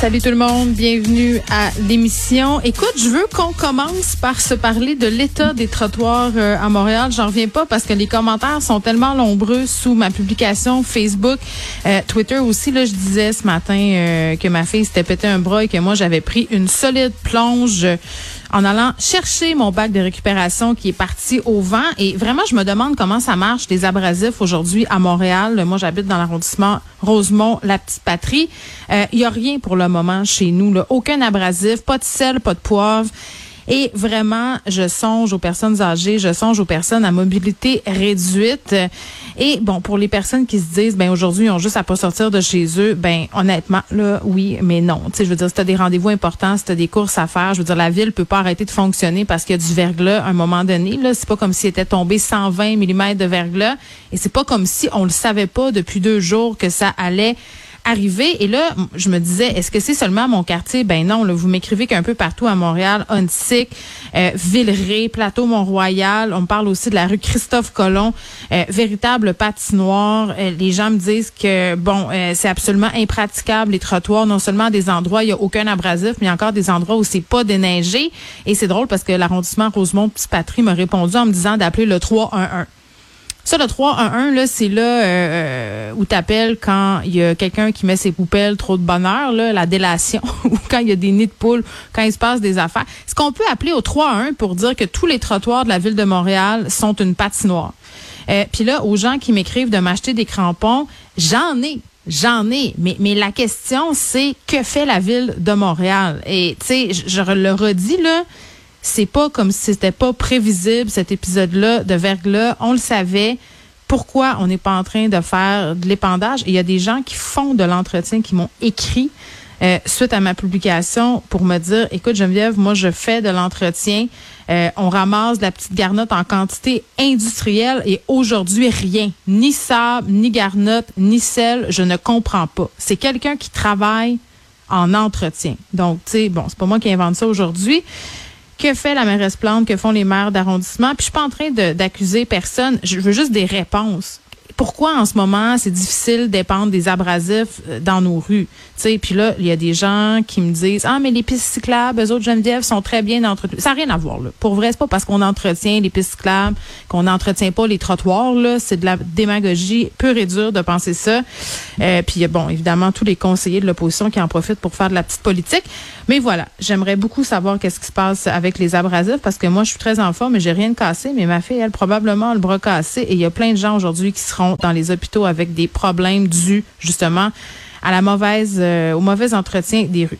Salut tout le monde, bienvenue à l'émission. Écoute, je veux qu'on commence par se parler de l'état des trottoirs euh, à Montréal. J'en reviens pas parce que les commentaires sont tellement nombreux sous ma publication Facebook, euh, Twitter aussi. Là, je disais ce matin euh, que ma fille s'était pété un bras et que moi j'avais pris une solide plonge en allant chercher mon bac de récupération qui est parti au vent. Et vraiment, je me demande comment ça marche, les abrasifs aujourd'hui à Montréal. Moi, j'habite dans l'arrondissement Rosemont, la petite patrie. Il y a rien pour le moment chez nous. Là. Aucun abrasif, pas de sel, pas de poivre. Et vraiment, je songe aux personnes âgées, je songe aux personnes à mobilité réduite. Et bon, pour les personnes qui se disent, ben aujourd'hui, ils ont juste à pas sortir de chez eux, ben honnêtement, là, oui, mais non. Tu sais, je veux dire, si tu as des rendez-vous importants, si tu des courses à faire, je veux dire, la ville peut pas arrêter de fonctionner parce qu'il y a du verglas à un moment donné. Là, c'est pas comme s'il était tombé 120 mm de verglas. Et c'est pas comme si on le savait pas depuis deux jours que ça allait arrivé. Et là, je me disais, est-ce que c'est seulement mon quartier? Ben non, vous m'écrivez qu'un peu partout à Montréal, Huntsic, euh, Villeray, Plateau Mont-Royal, on parle aussi de la rue Christophe Colomb, euh, véritable patinoire. Euh, les gens me disent que, bon, euh, c'est absolument impraticable, les trottoirs, non seulement des endroits, il n'y a aucun abrasif, mais encore des endroits où c'est pas déneigé. Et c'est drôle parce que l'arrondissement Rosemont-Patrie m'a répondu en me disant d'appeler le 311. Ça, le 311, là, c'est là euh, euh où t'appelles quand il y a quelqu'un qui met ses poubelles trop de bonheur, là, la délation, ou quand il y a des nids de poules, quand il se passe des affaires. Est-ce qu'on peut appeler au 311 pour dire que tous les trottoirs de la ville de Montréal sont une patinoire? Euh, Puis là, aux gens qui m'écrivent de m'acheter des crampons, j'en ai. J'en ai, mais, mais la question, c'est que fait la ville de Montréal? Et, tu sais, je, je le redis, là, c'est pas comme si c'était pas prévisible cet épisode-là de verglas. On le savait. Pourquoi on n'est pas en train de faire de l'épandage? il y a des gens qui font de l'entretien qui m'ont écrit euh, suite à ma publication pour me dire, écoute Geneviève, moi je fais de l'entretien. Euh, on ramasse de la petite garnotte en quantité industrielle et aujourd'hui rien, ni sable, ni garnotte, ni sel, je ne comprends pas. C'est quelqu'un qui travaille en entretien. Donc, tu sais, bon, c'est pas moi qui invente ça aujourd'hui que fait la mairesse Plante, que font les maires d'arrondissement. Puis je suis pas en train d'accuser personne. Je veux juste des réponses pourquoi en ce moment c'est difficile d'épandre des abrasifs euh, dans nos rues? Tu puis là, il y a des gens qui me disent Ah, mais les pistes cyclables, eux autres Geneviève, sont très bien entretenues. Ça n'a rien à voir, là. Pour vrai, c'est pas parce qu'on entretient les pistes cyclables qu'on n'entretient pas les trottoirs, là. C'est de la démagogie pure et dure de penser ça. Euh, puis bon, évidemment, tous les conseillers de l'opposition qui en profitent pour faire de la petite politique. Mais voilà, j'aimerais beaucoup savoir qu'est-ce qui se passe avec les abrasifs parce que moi, je suis très en forme et j'ai rien de cassé, mais ma fille, elle, probablement le bras cassé. Et il y a plein de gens aujourd'hui qui seront dans les hôpitaux avec des problèmes dus justement à la mauvaise, euh, au mauvais entretien des rues.